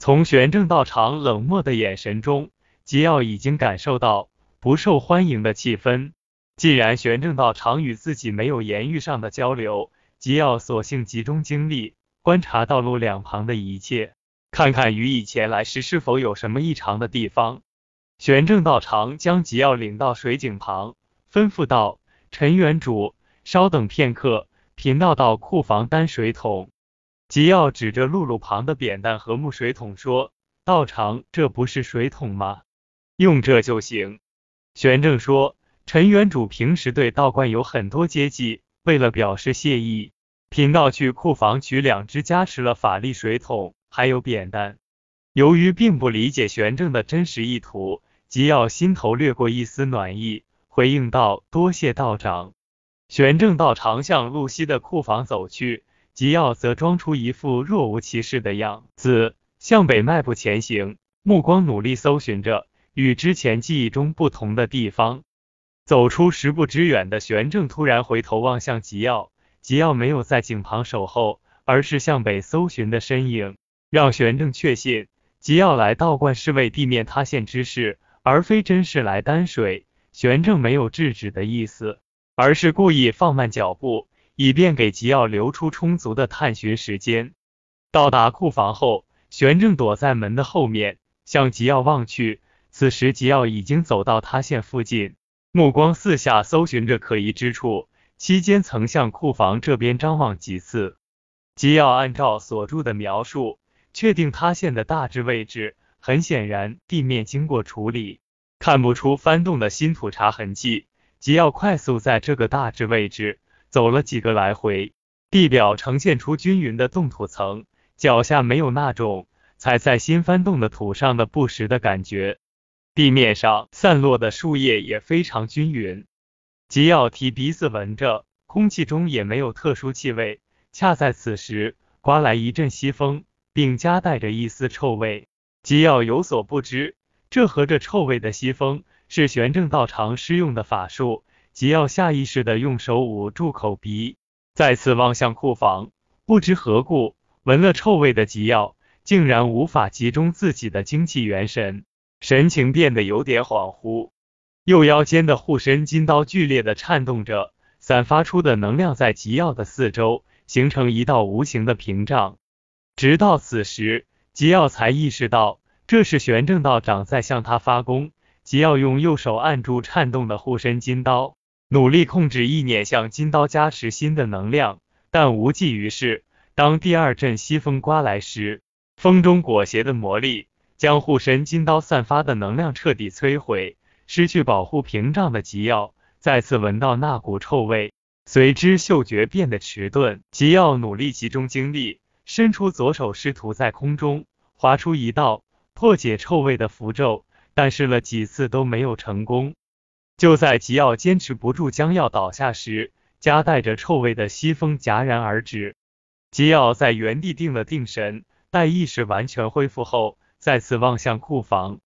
从玄正道长冷漠的眼神中，吉奥已经感受到不受欢迎的气氛。既然玄正道长与自己没有言语上的交流，吉奥索性集中精力观察道路两旁的一切，看看与以前来时是否有什么异常的地方。玄正道长将吉奥领到水井旁，吩咐道：“陈元主，稍等片刻，贫道到库房担水桶。”吉耀指着路路旁的扁担和木水桶说：“道长，这不是水桶吗？用这就行。”玄正说：“陈元主平时对道观有很多接济，为了表示谢意，贫道去库房取两只加持了法力水桶，还有扁担。”由于并不理解玄正的真实意图，吉耀心头掠过一丝暖意，回应道：“多谢道长。”玄正道长向露西的库房走去。吉耀则装出一副若无其事的样子，向北迈步前行，目光努力搜寻着与之前记忆中不同的地方。走出十步之远的玄正突然回头望向吉耀，吉耀没有在井旁守候，而是向北搜寻的身影，让玄正确信吉耀来道观是为地面塌陷之事，而非真是来担水。玄正没有制止的意思，而是故意放慢脚步。以便给吉奥留出充足的探寻时间。到达库房后，玄正躲在门的后面，向吉奥望去。此时，吉奥已经走到塌陷附近，目光四下搜寻着可疑之处，期间曾向库房这边张望几次。吉奥按照锁住的描述，确定塌陷的大致位置。很显然，地面经过处理，看不出翻动的新土茬痕迹。吉奥快速在这个大致位置。走了几个来回，地表呈现出均匀的冻土层，脚下没有那种踩在新翻动的土上的不实的感觉。地面上散落的树叶也非常均匀。吉奥提鼻子闻着，空气中也没有特殊气味。恰在此时，刮来一阵西风，并夹带着一丝臭味。吉奥有所不知，这和着臭味的西风是玄正道长施用的法术。吉耀下意识的用手捂住口鼻，再次望向库房，不知何故，闻了臭味的吉耀竟然无法集中自己的精气元神，神情变得有点恍惚。右腰间的护身金刀剧烈的颤动着，散发出的能量在吉耀的四周形成一道无形的屏障。直到此时，吉耀才意识到这是玄正道长在向他发功。吉耀用右手按住颤动的护身金刀。努力控制意念向金刀加持新的能量，但无济于事。当第二阵西风刮来时，风中裹挟的魔力将护身金刀散发的能量彻底摧毁。失去保护屏障的吉耀再次闻到那股臭味，随之嗅觉变得迟钝。吉耀努力集中精力，伸出左手试图在空中划出一道破解臭味的符咒，但试了几次都没有成功。就在吉奥坚持不住将要倒下时，夹带着臭味的西风戛然而止。吉奥在原地定了定神，待意识完全恢复后，再次望向库房。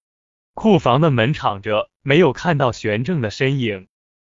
库房的门敞着，没有看到玄正的身影。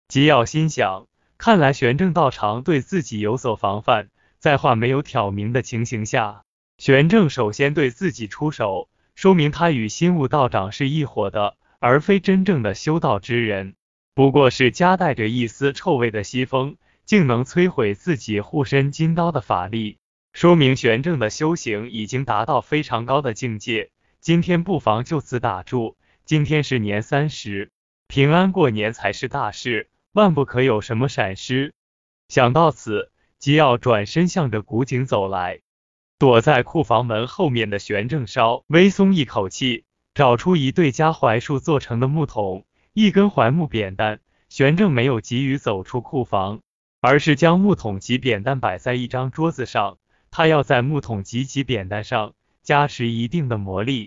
吉奥心想，看来玄正道长对自己有所防范，在话没有挑明的情形下，玄正首先对自己出手，说明他与心悟道长是一伙的，而非真正的修道之人。不过是夹带着一丝臭味的西风，竟能摧毁自己护身金刀的法力，说明玄正的修行已经达到非常高的境界。今天不妨就此打住。今天是年三十，平安过年才是大事，万不可有什么闪失。想到此，吉耀转身向着古井走来。躲在库房门后面的玄正稍微松一口气，找出一对加槐树做成的木桶。一根槐木扁担，玄正没有急于走出库房，而是将木桶及扁担摆在一张桌子上。他要在木桶及其扁担上加持一定的魔力。